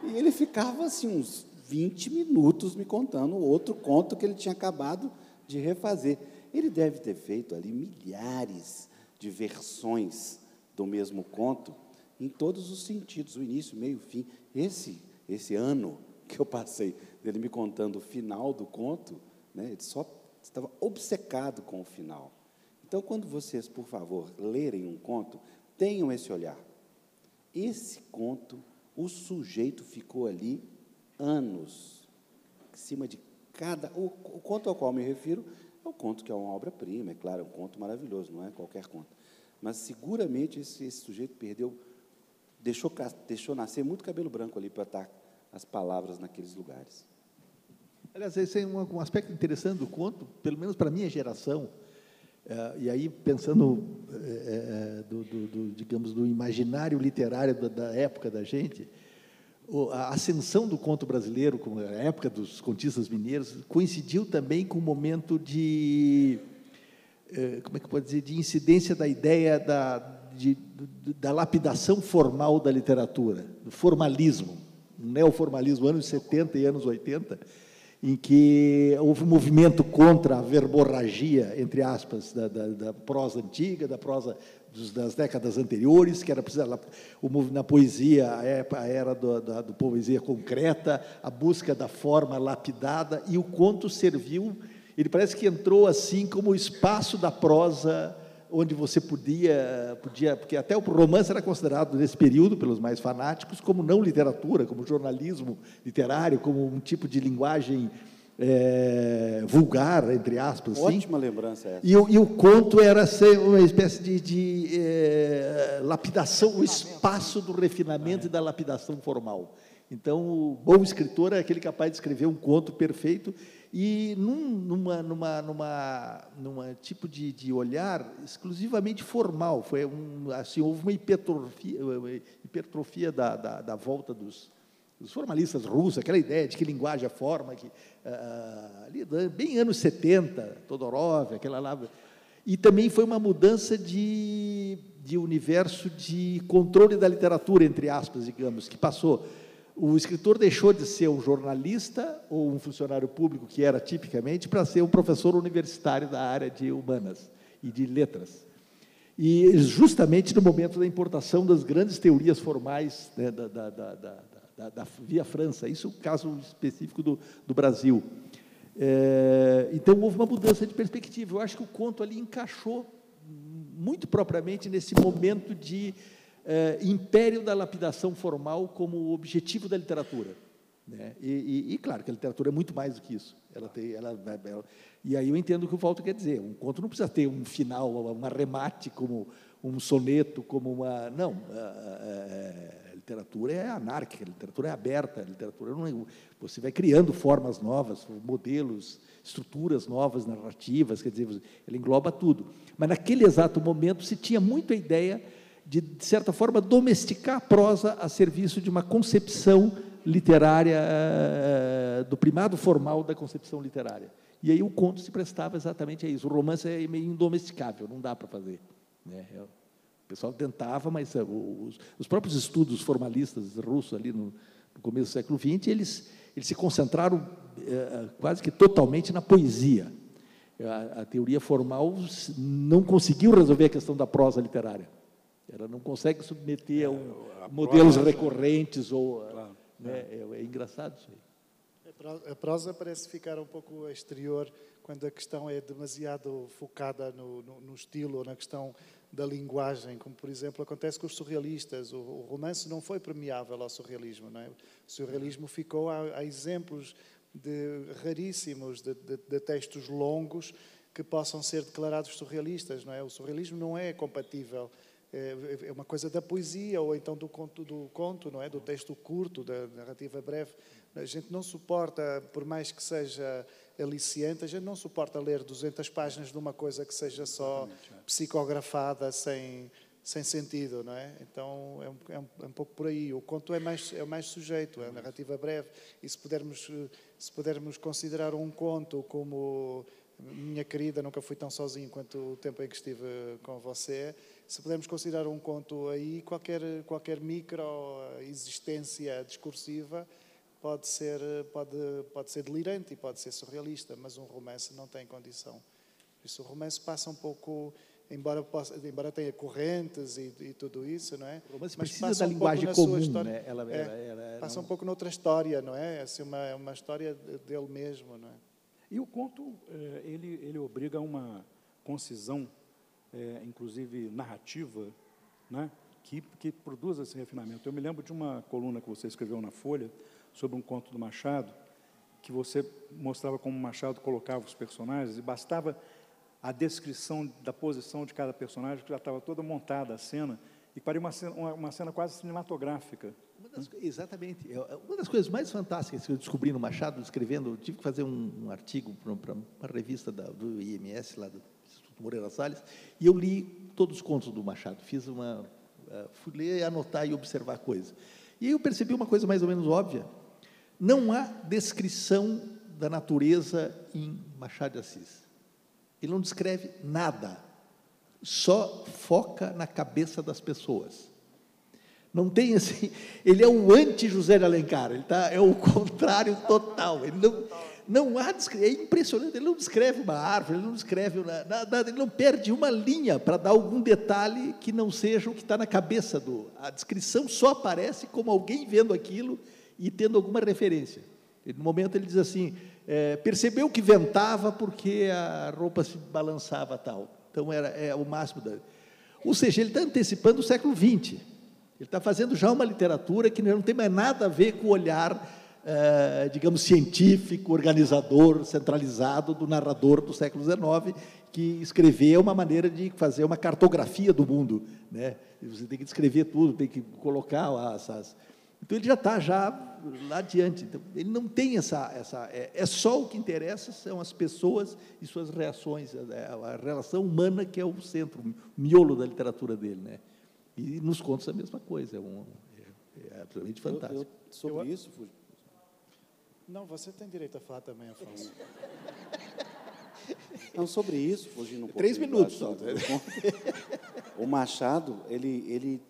Speaker 2: e ele ficava assim, uns 20 minutos me contando outro conto que ele tinha acabado de refazer. Ele deve ter feito ali milhares de versões do mesmo conto, em todos os sentidos, o início, meio, fim. Esse, esse ano que eu passei dele me contando o final do conto, né, ele só estava obcecado com o final. Então, quando vocês, por favor, lerem um conto, tenham esse olhar. Esse conto, o sujeito ficou ali anos, em cima de cada. O, o conto ao qual me refiro é o conto que é uma obra-prima, é claro, é um conto maravilhoso, não é qualquer conto. Mas seguramente esse, esse sujeito perdeu, deixou, deixou nascer muito cabelo branco ali para estar as palavras naqueles lugares.
Speaker 4: Aliás, esse é um, um aspecto interessante do conto, pelo menos para a minha geração, É, e aí, pensando, é, do, do, do, digamos, do imaginário literário da, da época da gente, a ascensão do conto brasileiro, como a época dos contistas mineiros, coincidiu também com o momento de, como é que pode dizer, de incidência da ideia da, de, da lapidação formal da literatura, do formalismo, um neoformalismo, anos 70 e anos 80, em que houve um movimento contra a verborragia, entre aspas, da, da, da prosa antiga, da prosa dos, das décadas anteriores, que era na poesia, a era do, da do poesia concreta, a busca da forma lapidada, e o conto serviu, ele parece que entrou assim como o espaço da prosa onde você podia, podia, porque até o romance era considerado nesse período pelos mais fanáticos como não literatura, como jornalismo literário, como um tipo de linguagem é, vulgar, entre aspas.
Speaker 2: Assim. Ótima assim. lembrança essa.
Speaker 4: E, o, e o conto era ser uma espécie de, de é, lapidação, o espaço do refinamento e da lapidação formal. Então, o bom escritor é aquele capaz de escrever um conto perfeito e num, numa, numa, numa, numa tipo de, de olhar exclusivamente formal. Foi um, assim, houve uma hipertrofia, uma hipertrofia da, da, da volta dos, formalistas russos, aquela ideia de que linguagem é forma, que, ah, ali, bem anos 70, Todorov, aquela lá. E também foi uma mudança de, de universo de controle da literatura, entre aspas, digamos, que passou o escritor deixou de ser um jornalista ou um funcionário público, que era tipicamente, para ser um professor universitário da área de humanas e de letras. E justamente no momento da importação das grandes teorias formais né, da, da, da, da, via França, isso é o caso específico do, do Brasil. É, então houve uma mudança de perspectiva. Eu acho que o conto ali encaixou muito propriamente nesse momento de é, império da lapidação formal como objetivo da literatura. Né? E, e, e, claro que a literatura é muito mais do que isso. Ela tem, ela, ela, e aí eu entendo o que o Walter quer dizer. Um conto não precisa ter um final, um arremate como um soneto, como uma. Não. A, a, a literatura é anárquica, a literatura é aberta, a literatura não é, você vai criando formas novas, modelos, estruturas novas, narrativas, quer dizer, ela engloba tudo. Mas naquele exato momento se tinha muito a ideia de, de certa forma, domesticar a prosa a serviço de uma concepção literária, eh, do primado formal da concepção literária. E aí o conto se prestava exatamente a isso. O romance é meio indomesticável, não dá para fazer. Né? É, o pessoal tentava, mas eh, os, os próprios estudos formalistas russos ali no, no, começo do século XX, eles, eles se concentraram é, quase que totalmente na poesia. A, a teoria formal não conseguiu resolver a questão da prosa literária. Ela não consegue submeter a, um, a modelos prosa, recorrentes ou claro, né? é. É, é. engraçado isso aí.
Speaker 3: A prosa parece ficar um pouco exterior quando a questão é demasiado focada no, no, no estilo ou na questão da linguagem, como por exemplo acontece com os surrealistas. O, o romance não foi premiável ao surrealismo, não é? O surrealismo ficou há, há exemplos de raríssimos de, de, de textos longos que possam ser declarados surrealistas, não é? O surrealismo não é compatível é, é uma coisa da poesia ou então do conto, do conto, não é? Do texto curto, da narrativa breve. A gente não suporta, por mais que seja aliciante, a gente não suporta ler 200 páginas de uma coisa que seja só é. psicografada, sem, sem sentido, não é? Então é um, é um, é um pouco por aí. O conto é mais, é mais sujeito, é a narrativa breve. E se pudermos, se pudermos considerar um conto como minha querida, nunca fui tão sozinho quanto o tempo em que estive com você. Se pudermos considerar um conto aí, qualquer, qualquer micro-existência discursiva pode ser, pode, pode ser delirante e pode ser surrealista, mas um romance não tem condição. Por isso, o romance passa um pouco embora, possa, embora tenha correntes e, e, tudo isso, não é?
Speaker 4: O romance Mas precisa da um linguagem comum,
Speaker 3: história,
Speaker 4: né?
Speaker 3: Ela, é, ela, ela, passa não... um pouco noutra história, não é? Assim, uma, uma história dele mesmo, não é?
Speaker 1: E o conto, é, ele, ele obriga a uma concisão, é, inclusive narrativa, né, que, que produz esse refinamento. Eu me lembro de uma coluna que você escreveu na Folha sobre um conto do Machado, que você mostrava como Machado colocava os personagens e bastava a descrição da posição de cada personagem, que já estava toda montada a cena, e parecia uma cena, uma, uma cena quase cinematográfica.
Speaker 4: Das, exatamente. É, é, uma das coisas mais fantásticas que eu descobri no Machado, escrevendo, tive que fazer um, um artigo para uma revista da, do IMS, lá do Moreira Salles, e eu li todos os contos do Machado, fiz uma, uh, fui ler, anotar e observar coisas. E aí eu percebi uma coisa mais ou menos óbvia, não há descrição da natureza em Machado de Assis. Ele não descreve nada, só foca na cabeça das pessoas. Não tem assim, ele é o anti-José de Alencar, ele tá, é o contrário total. Ele não, não há, é impressionante, ele não descreve uma árvore, ele não descreve nada, ele não perde uma linha para dar algum detalhe que não seja o que está na cabeça do. A descrição só aparece como alguém vendo aquilo e tendo alguma referência. no momento ele diz assim, é, percebeu que ventava porque a roupa se balançava tal. Então era é, o máximo da. Ou seja, ele está antecipando o século XX. Ele está fazendo já uma literatura que não tem mais nada a ver com o olhar, eh, digamos, científico, organizador, centralizado do narrador do século XIX, que escrever é uma maneira de fazer uma cartografia do mundo. Né? Você tem que descrever tudo, tem que colocar as. as... Então ele já está já lá adiante. Então, ele não tem essa. essa é, é, só o que interessa são as pessoas e suas reações, a, é, a relação humana que é o centro, o miolo da literatura dele. Né? E nos contos a mesma coisa, é, um, é, é absolutamente fantástico. Eu, eu,
Speaker 2: sobre eu, isso, Fuji.
Speaker 3: Não, você tem direito a falar também, Afonso.
Speaker 2: Não, sobre isso, fugindo um pouco.
Speaker 4: Três minutos só.
Speaker 2: O Machado, ele, ele,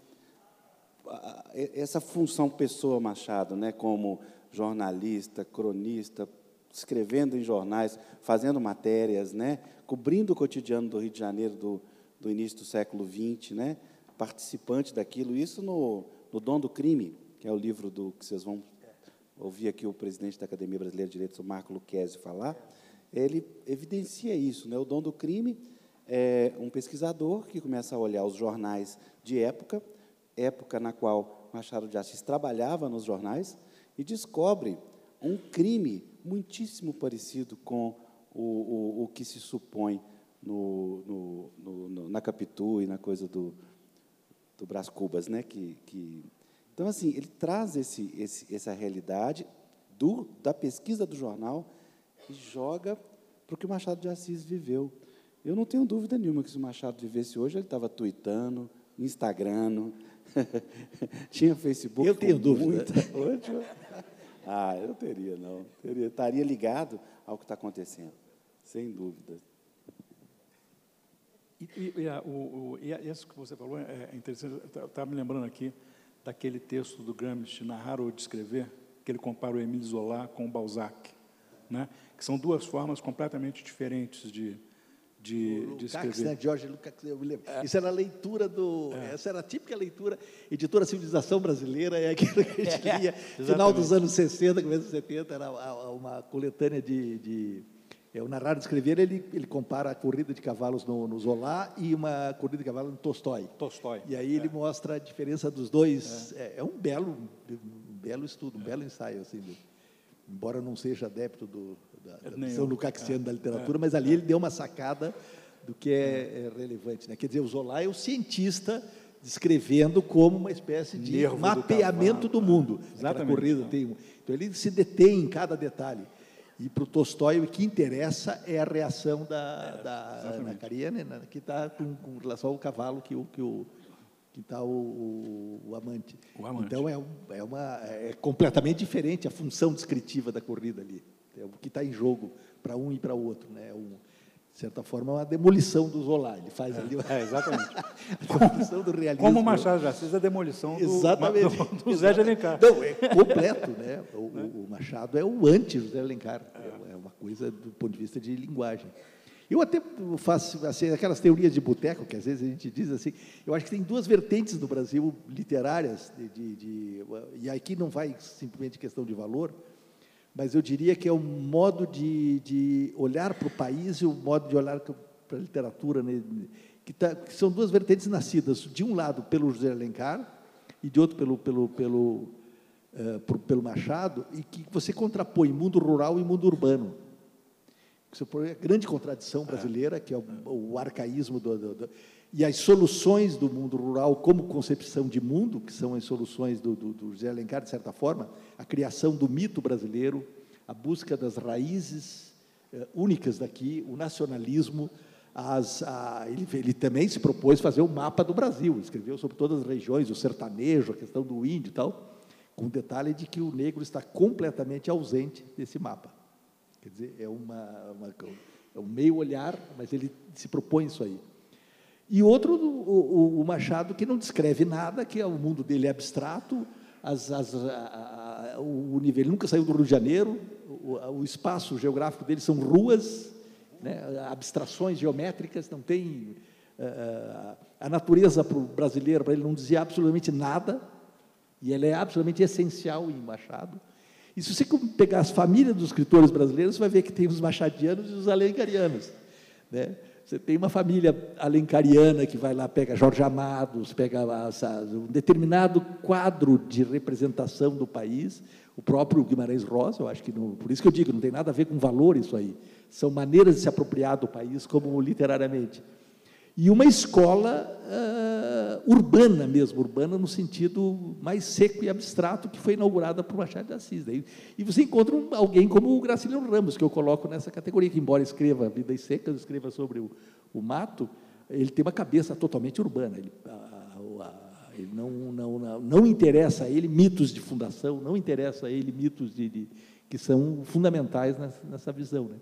Speaker 2: essa função pessoa Machado, né, como jornalista, cronista, escrevendo em jornais, fazendo matérias, né, cobrindo o cotidiano do Rio de Janeiro do, do início do século XX, né, participante daquilo. Isso no, no Dom do Crime, que é o livro do que vocês vão ouvir aqui o presidente da Academia Brasileira de Direitos, o Marco Luquezzi, falar. Ele evidencia isso. Né? O Dom do Crime é um pesquisador que começa a olhar os jornais de época, época na qual Machado de Assis trabalhava nos jornais, e descobre um crime muitíssimo parecido com o, o, o que se supõe no, no, no, na Capitu e na coisa do, do Brás Cubas, né? Que, que, então, assim, ele traz esse, esse, essa realidade do, da pesquisa do jornal e joga para o que o Machado de Assis viveu. Eu não tenho dúvida nenhuma que se o Machado vivesse hoje, ele estava tweetando, Instagram, tinha Facebook.
Speaker 4: Eu tenho dúvida.
Speaker 2: Muita... ah, eu teria, não. Teria, estaria ligado ao que está acontecendo, sem dúvida.
Speaker 1: E, e, e, a, o, o, e isso que você falou é, é interessante. Estava tá, me lembrando aqui daquele texto do Gramsci, Narrar ou Descrever, que ele compara o Émile Zola com o Balzac, né? que são duas formas completamente diferentes de, de,
Speaker 4: o
Speaker 1: de escrever.
Speaker 4: né? George Lukács, eu me lembro. É. Isso era a leitura do... É. Essa era a típica leitura, editora Civilização Brasileira, é aquilo que a gente lia, final dos anos 60, começo dos 70, era uma coletânea de, de é, o e escrever, ele, ele compara a corrida de cavalos no, no Zola e uma corrida de cavalos no Tolstói.
Speaker 1: Tolstói.
Speaker 4: E aí ele é. mostra a diferença dos dois. É, é, é um belo, um belo estudo, um belo ensaio, assim, do, embora não seja adepto do, da, da visão lucaxiana é, da literatura, mas ali ele deu uma sacada do que é, relevante. Né? Quer dizer, o Zola é o cientista descrevendo como uma espécie de Nervo mapeamento do, do mundo.
Speaker 1: Exatamente.
Speaker 4: corrida tem, então ele se detém em cada detalhe. E para o Tolstói, o que interessa é a reação da, é, da Ana Karenina, né, que está com, com, relação ao cavalo que o que o que está o, o, o, amante.
Speaker 1: o, amante.
Speaker 4: Então é, um, é uma é completamente diferente a função descritiva da corrida ali. É o que está em jogo para um e para o outro, né? Um, de certa forma, é uma demolição do Zola. Ele faz
Speaker 1: é,
Speaker 4: ali.
Speaker 1: É, exatamente.
Speaker 4: a demolição do realismo.
Speaker 1: Como o Machado de Assis, a demolição do,
Speaker 4: exatamente,
Speaker 1: do, do Zé de Alencar.
Speaker 4: Não, é completo. Né? O, o Machado é o anti-José Alencar. É. é uma coisa do ponto de vista de linguagem. Eu até faço assim, aquelas teorias de boteco, que às vezes a gente diz assim, eu acho que tem duas vertentes no Brasil literárias, de, de, de, e aqui não vai simplesmente questão de valor, mas eu diria que é o modo de, de olhar para o país e o modo de olhar para a literatura, né? que, tá, que, são duas vertentes nascidas, de um lado pelo José Alencar e de outro pelo, pelo, pelo, uh, pelo Machado, e que você contrapõe mundo rural e mundo urbano. Isso é a grande contradição brasileira, que é o, o arcaísmo do, do, do, e as soluções do mundo rural como concepção de mundo, que são as soluções do, do, do José Alencar, de certa forma, a criação do mito brasileiro, a busca das raízes eh, únicas daqui, o nacionalismo, as, a, ele, ele, também se propôs fazer o um mapa do Brasil, escreveu sobre todas as regiões, o sertanejo, a questão do índio e tal, com o detalhe de que o negro está completamente ausente desse mapa. Quer dizer, é, uma, uma, é um meio olhar, mas ele se propõe isso aí. E outro, o, o, Machado, que não descreve nada, que é, o mundo dele é abstrato, as, as, a, a, o nível, ele nunca saiu do Rio de Janeiro, o, o espaço geográfico dele são ruas, né, abstrações geométricas, não tem. Uh, a natureza para o brasileiro, para ele, não dizia absolutamente nada, e ela é absolutamente essencial em Machado. E se você pegar as famílias dos escritores brasileiros, você vai ver que tem os machadianos e os alencarianos. Né? Você tem uma família alencariana que vai lá, pega Jorge Amados, pega um determinado quadro de representação do país, o próprio Guimarães Rosa, eu acho que, não, por isso que eu digo, não tem nada a ver com valor isso aí. São maneiras de se apropriar do país, como literariamente. E uma escola uh, urbana mesmo, urbana no sentido mais seco e abstrato, que foi inaugurada por Machado de Assis. Daí, e você encontra um, alguém como o Graciliano Ramos, que eu coloco nessa categoria, que embora escreva Vidas Secas, escreva sobre o, o mato, ele tem uma cabeça totalmente urbana. Ele, ele não, não, não, não, interessa a ele mitos de fundação, não interessa a ele mitos de, de que são fundamentais nessa, nessa visão. Né?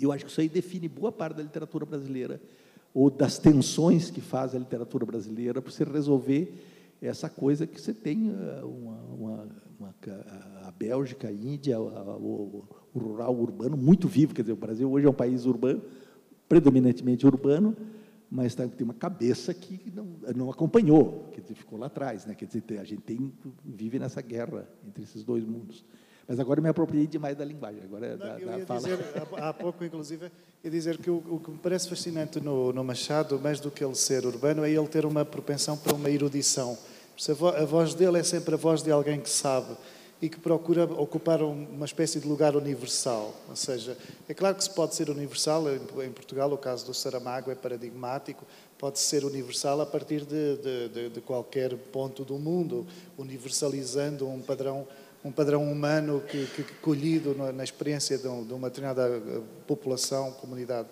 Speaker 4: Eu acho que isso aí define boa parte da literatura brasileira, ou das tensões que faz a literatura brasileira para você resolver essa coisa que você tem eh, uma, uma, uma, a Bélgica, a Índia, o, o rural o urbano muito vivo. Quer dizer, o Brasil hoje é um país urbano, predominantemente urbano, mas tá, tem uma cabeça que não, não acompanhou, que ficou lá atrás. Né? Quer dizer, a gente tem, vive nessa guerra entre esses dois mundos. Mas agora eu me apropriei demais da linguagem. Agora é da,
Speaker 3: eu
Speaker 4: ia fala.
Speaker 3: dizer, há, pouco, inclusive, ia dizer que o, o, que me parece fascinante no, no, Machado, mais do que ele ser urbano, é ele ter uma propensão para uma erudição. A voz dele é sempre a voz de alguém que sabe e que procura ocupar uma espécie de lugar universal. Ou seja, é claro que se pode ser universal, em Portugal o caso do Saramago é paradigmático, pode ser universal a partir de, de, de, de qualquer ponto do mundo, universalizando um padrão um padrão humano que, que, que colhido na, na experiência de, um, de, uma determinada eh, população, comunidade.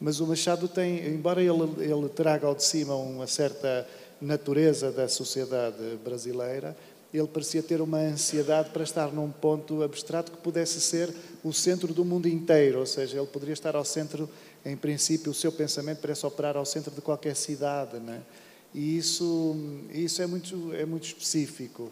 Speaker 3: Mas o Machado tem, embora ele, ele traga ao de cima uma certa natureza da sociedade brasileira, ele parecia ter uma ansiedade para estar num ponto abstrato que pudesse ser o centro do mundo inteiro, ou seja, ele poderia estar ao centro, em princípio, o seu pensamento parece operar ao centro de qualquer cidade, né? E isso, isso é muito, é muito específico.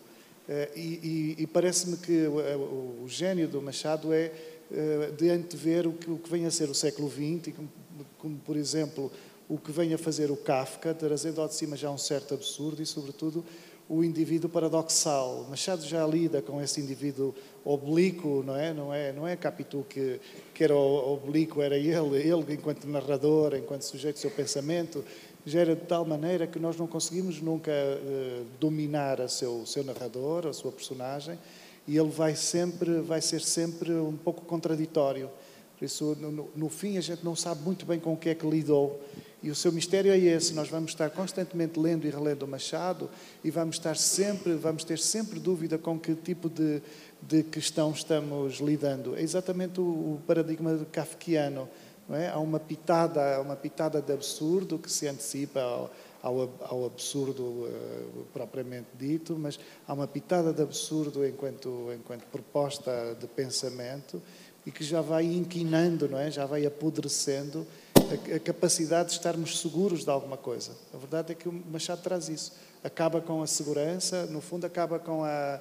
Speaker 3: Eh, e, e, e parece-me que o, o, o, gênio do Machado é uh, de antever o que, o que vem a ser o século XX, como, como, por exemplo, o que vem a fazer o Kafka, trazendo ao de cima já um certo absurdo e, sobretudo, o indivíduo paradoxal. Machado já lida com esse indivíduo oblíquo, não é? Não é, não é Capitu que, que era oblíquo, era ele, ele enquanto narrador, enquanto sujeito do seu pensamento, gera de tal maneira que nós não conseguimos nunca uh, dominar o seu, seu narrador, a sua personagem, e ele vai sempre, vai ser sempre um pouco contraditório. Por isso, no, no, fim, a gente não sabe muito bem com o que é que lidou. E o seu mistério é esse. Nós vamos estar constantemente lendo e relendo o Machado e vamos estar sempre, vamos ter sempre dúvida com que tipo de, de questão estamos lidando. É exatamente o, o paradigma kafkiano. É? Há uma pitada, uma pitada de absurdo que se antecipa ao, ao, ao absurdo uh, propriamente dito, mas há uma pitada de absurdo enquanto, enquanto proposta de pensamento e que já vai inquinando, não é? já vai apodrecendo a, a, capacidade de estarmos seguros de alguma coisa. A verdade é que o Machado traz isso. Acaba com a segurança, no fundo, acaba com, a,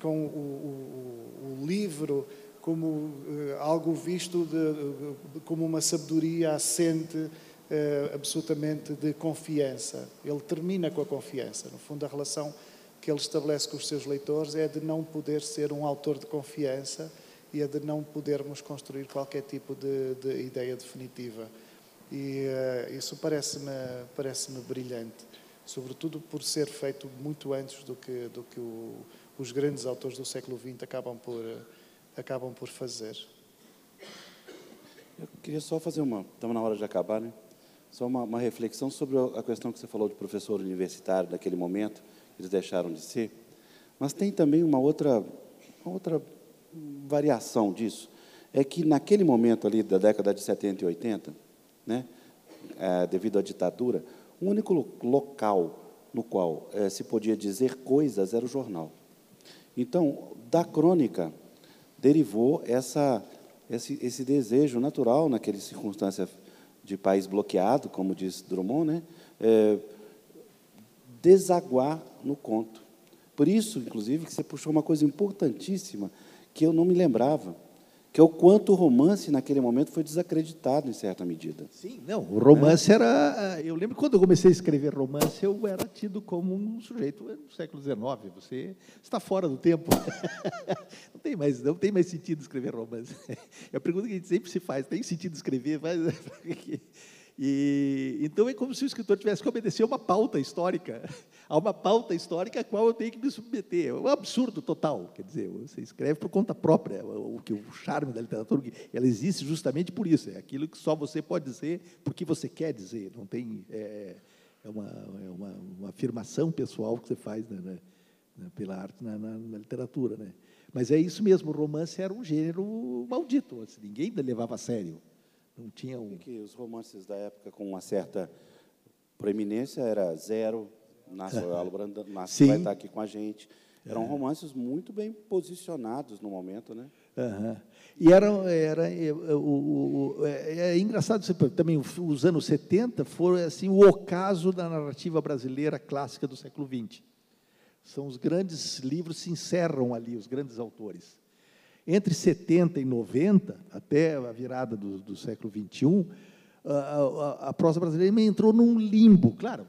Speaker 3: com o, o, o livro como uh, algo visto de, uh, como uma sabedoria assente uh, absolutamente de confiança. Ele termina com a confiança. No fundo, a relação que ele estabelece com os seus leitores é de não poder ser um autor de confiança e é de não podermos construir qualquer tipo de, de ideia definitiva. E isso parece-me parece brilhante, sobretudo por ser feito muito antes do que, do que o, os grandes autores do século XX acabam por acabam por fazer.
Speaker 2: Eu queria só fazer uma, estamos na hora de acabar, né? Só uma, uma reflexão sobre a questão que você falou de professor universitário naquele momento, eles deixaram de ser. Mas tem também uma outra, uma outra variação disso. É que naquele momento ali da década de 70 e 80, né, eh, devido à ditadura, o único lo- local no qual eh, se podia dizer coisas era o jornal. Então, da crônica derivou essa, esse, esse desejo natural, naquela circunstância de país bloqueado, como diz Drummond, né? eh, desaguar no conto. Por isso, inclusive, que você puxou uma coisa importantíssima que eu não me lembrava, que é o quanto o romance, naquele momento, foi desacreditado em certa medida.
Speaker 4: Sim, não, o romance era. Eu lembro quando eu comecei a escrever romance, eu era tido como um sujeito do século XIX. Você está fora do tempo. Não tem mais, não tem mais sentido escrever romance. É a pergunta que a gente sempre se faz: tem sentido escrever? Faz- E, então é como se o escritor tivesse que obedecer a uma pauta histórica, a uma pauta histórica a qual eu tenho que me submeter. É um absurdo total. Quer dizer, você escreve por conta própria. O, que o charme da literatura, ela existe justamente por isso. É aquilo que só você pode dizer porque você quer dizer. Não tem é, é uma, é uma, uma afirmação pessoal que você faz né, né, né, pela arte na, na- na literatura, né? Mas é isso mesmo. O romance era um gênero maldito. assim, ninguém levava a sério. Não tinha um.
Speaker 2: que os romances da época com uma certa proeminência era Zero, Nácio Alo Brandão, vai estar aqui com a gente. Eram romances muito bem posicionados no momento, né?
Speaker 4: Aham. E era, era é, o, o- é, é engraçado também os anos 70 foram assim o ocaso da narrativa brasileira clássica do século XX. São os grandes livros se encerram ali, os grandes autores. Entre 70 e 90, até a virada do, do século XXI, a, a- a prosa brasileira entrou num limbo. Claro,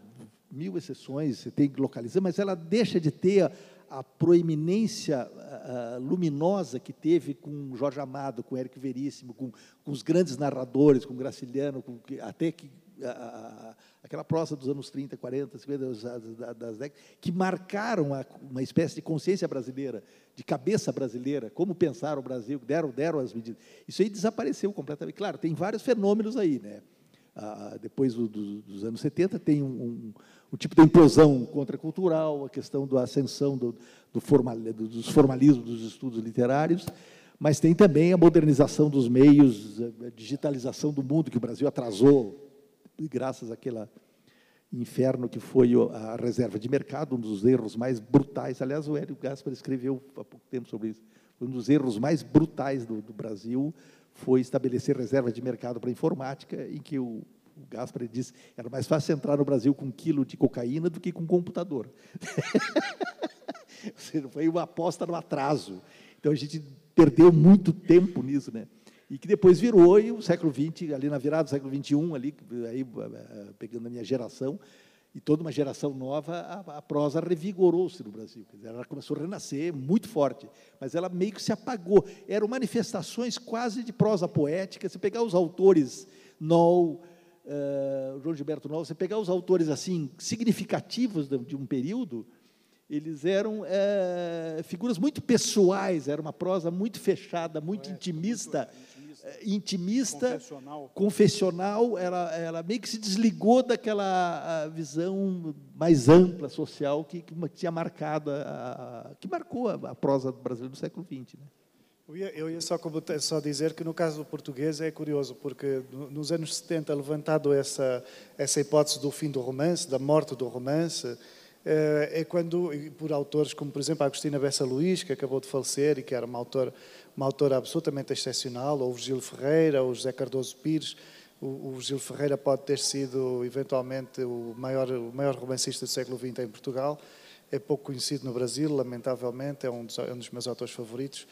Speaker 4: mil exceções, você tem que localizar, mas ela deixa de ter a, a proeminência ah, ah, luminosa que teve com Jorge Amado, com Érico Veríssimo, com, com os grandes narradores, com Graciliano, com, até que aquela prosa dos anos 30, 40, 50, das, das- das décadas, que marcaram uma espécie de consciência brasileira, de cabeça brasileira, como pensar o Brasil, deram, deram as medidas. Isso aí desapareceu completamente. Claro, tem vários fenômenos aí, né? Depois do- do- dos anos 70, tem um, um- um tipo de implosão contracultural, a questão da ascensão do, do formal, do- dos formalismos dos estudos literários, mas tem também a modernização dos meios, a digitalização do mundo, que o Brasil atrasou, graças àquele inferno que foi a reserva de mercado, um dos erros mais brutais. Aliás, o Hélio Gaspar escreveu há pouco tempo sobre isso. Um dos erros mais brutais do, do Brasil foi estabelecer reserva de mercado para a informática, em que o, o Gaspar disse era mais fácil entrar no Brasil com um quilo de cocaína do que com um computador. Foi uma aposta no atraso. Então a gente perdeu muito tempo nisso, né? E que depois virou e o século XX, ali na virada do século XXI, ali aí eh, pegando a minha geração e toda uma geração nova, a, a prosa revigorou-se no Brasil. Ela começou a renascer muito forte, mas ela meio que se apagou. Eram manifestações quase de prosa poética. Se pegar os autores Noll, eh, João Gilberto Noll, você pegar os autores assim significativos de, de um período, eles eram eh, figuras muito pessoais, era uma prosa muito fechada, muito intimista, eh, intimista,
Speaker 1: Confessional.
Speaker 4: confessional, ela, ela meio que se desligou daquela visão mais ampla social que, que tinha marcado, a, a- que marcou a, a prosa brasileira do século XX. Né?
Speaker 3: Eu ia, eu ia só, só dizer que no caso do português é curioso, porque no- nos anos 70, levantado essa, essa hipótese do fim do romance, da morte do romance, eh, é quando, por autores como, por exemplo, a Agostina Bessa Luís, que acabou de falecer e que era uma autora, uma autora absolutamente excepcional, ou o Virgílio Ferreira, ou o José Cardoso Pires. O, o Virgílio Ferreira pode ter sido, eventualmente, o maior, o maior romancista do século XX em Portugal. É pouco conhecido no Brasil, lamentavelmente, é um dos, é um dos meus autores favoritos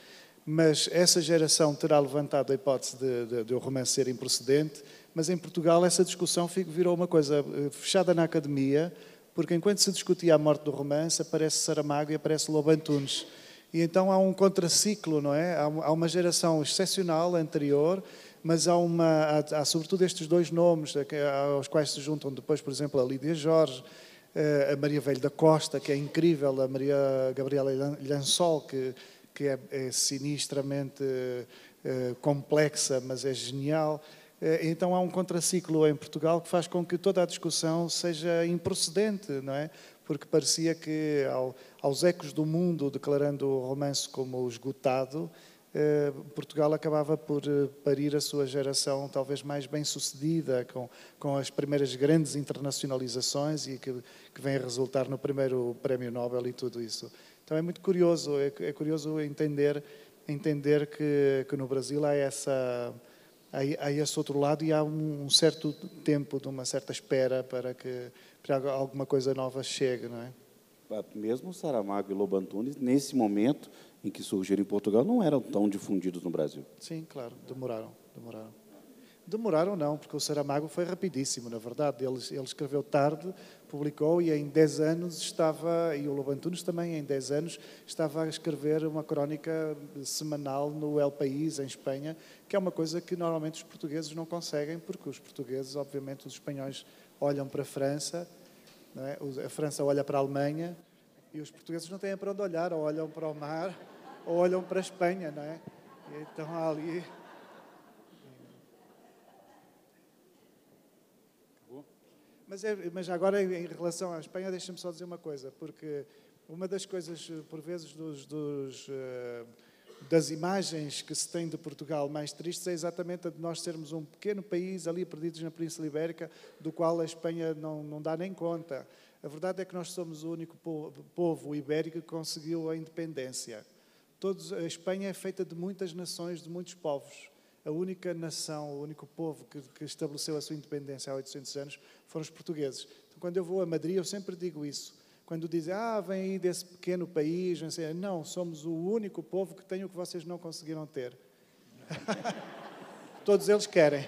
Speaker 3: mas essa geração terá levantado a hipótese de, de, de o romance ser improcedente, mas em Portugal essa discussão virou uma coisa eh, fechada na academia, porque enquanto se discutia a morte do romance, aparece Saramago e aparece Lobo Antunes. E então há um contraciclo, não é? Há, um- uma geração excepcional anterior, mas há, uma, há, há sobretudo estes dois nomes aos quais se juntam depois, por exemplo, a Lídia Jorge, eh, a Maria Velho da Costa, que é incrível, a Maria Gabriela Lan- Lançol, que, que é, é sinistramente eh, complexa, mas é genial. Eh, Então há um contraciclo em Portugal que faz com que toda a discussão seja improcedente, não é? Porque parecia que ao, aos ecos do mundo declarando o romance como esgotado, eh, Portugal acabava por eh, parir a sua geração talvez mais bem sucedida, com, com as primeiras grandes internacionalizações e que, que vem a resultar no primeiro prémio Nobel e tudo isso. Então é muito curioso, é, é curioso entender, entender que, que no Brasil há essa há, há esse outro lado e há um, um certo tempo de uma certa espera para que para alguma coisa nova chegue, não é?
Speaker 2: Mesmo Saramago e Lobo Antunes, nesse momento, em que surgiram em Portugal não eram tão difundidos no Brasil.
Speaker 3: Sim, claro, demoraram, demoraram. Demoraram não, porque o Saramago foi rapidíssimo, na verdade. Ele, ele escreveu tarde, publicou e em 10 anos estava, e o Lobo Antunes também em 10 anos, estava a escrever uma crónica semanal no El País, em Espanha, que é uma coisa que normalmente os portugueses não conseguem, porque os portugueses, obviamente, os espanhóis olham para a França, é? a França olha para a Alemanha, e os portugueses não têm para onde olhar, ou olham para o mar, ou olham para a Espanha, não é? E então ali. Mas, é, mas agora, em relação à Espanha, deixa-me só dizer uma coisa, porque uma das coisas, por vezes, dos, dos, uh, das imagens que se tem de Portugal mais tristes é exatamente a de nós sermos um pequeno país ali perdidos na Península Ibérica, do qual a Espanha não, não dá nem conta. A verdade é que nós somos o único povo, povo ibérico que conseguiu a independência. Todos, a Espanha é feita de muitas nações, de muitos povos. A única nação, o único povo que, que estabeleceu a sua independência há 800 anos foram os portugueses. Então, quando eu vou a Madrid, eu sempre digo isso. Quando dizem, ah, vem aí desse pequeno país, não, sei, não, somos o único povo que tem o que vocês não conseguiram ter. Todos eles querem.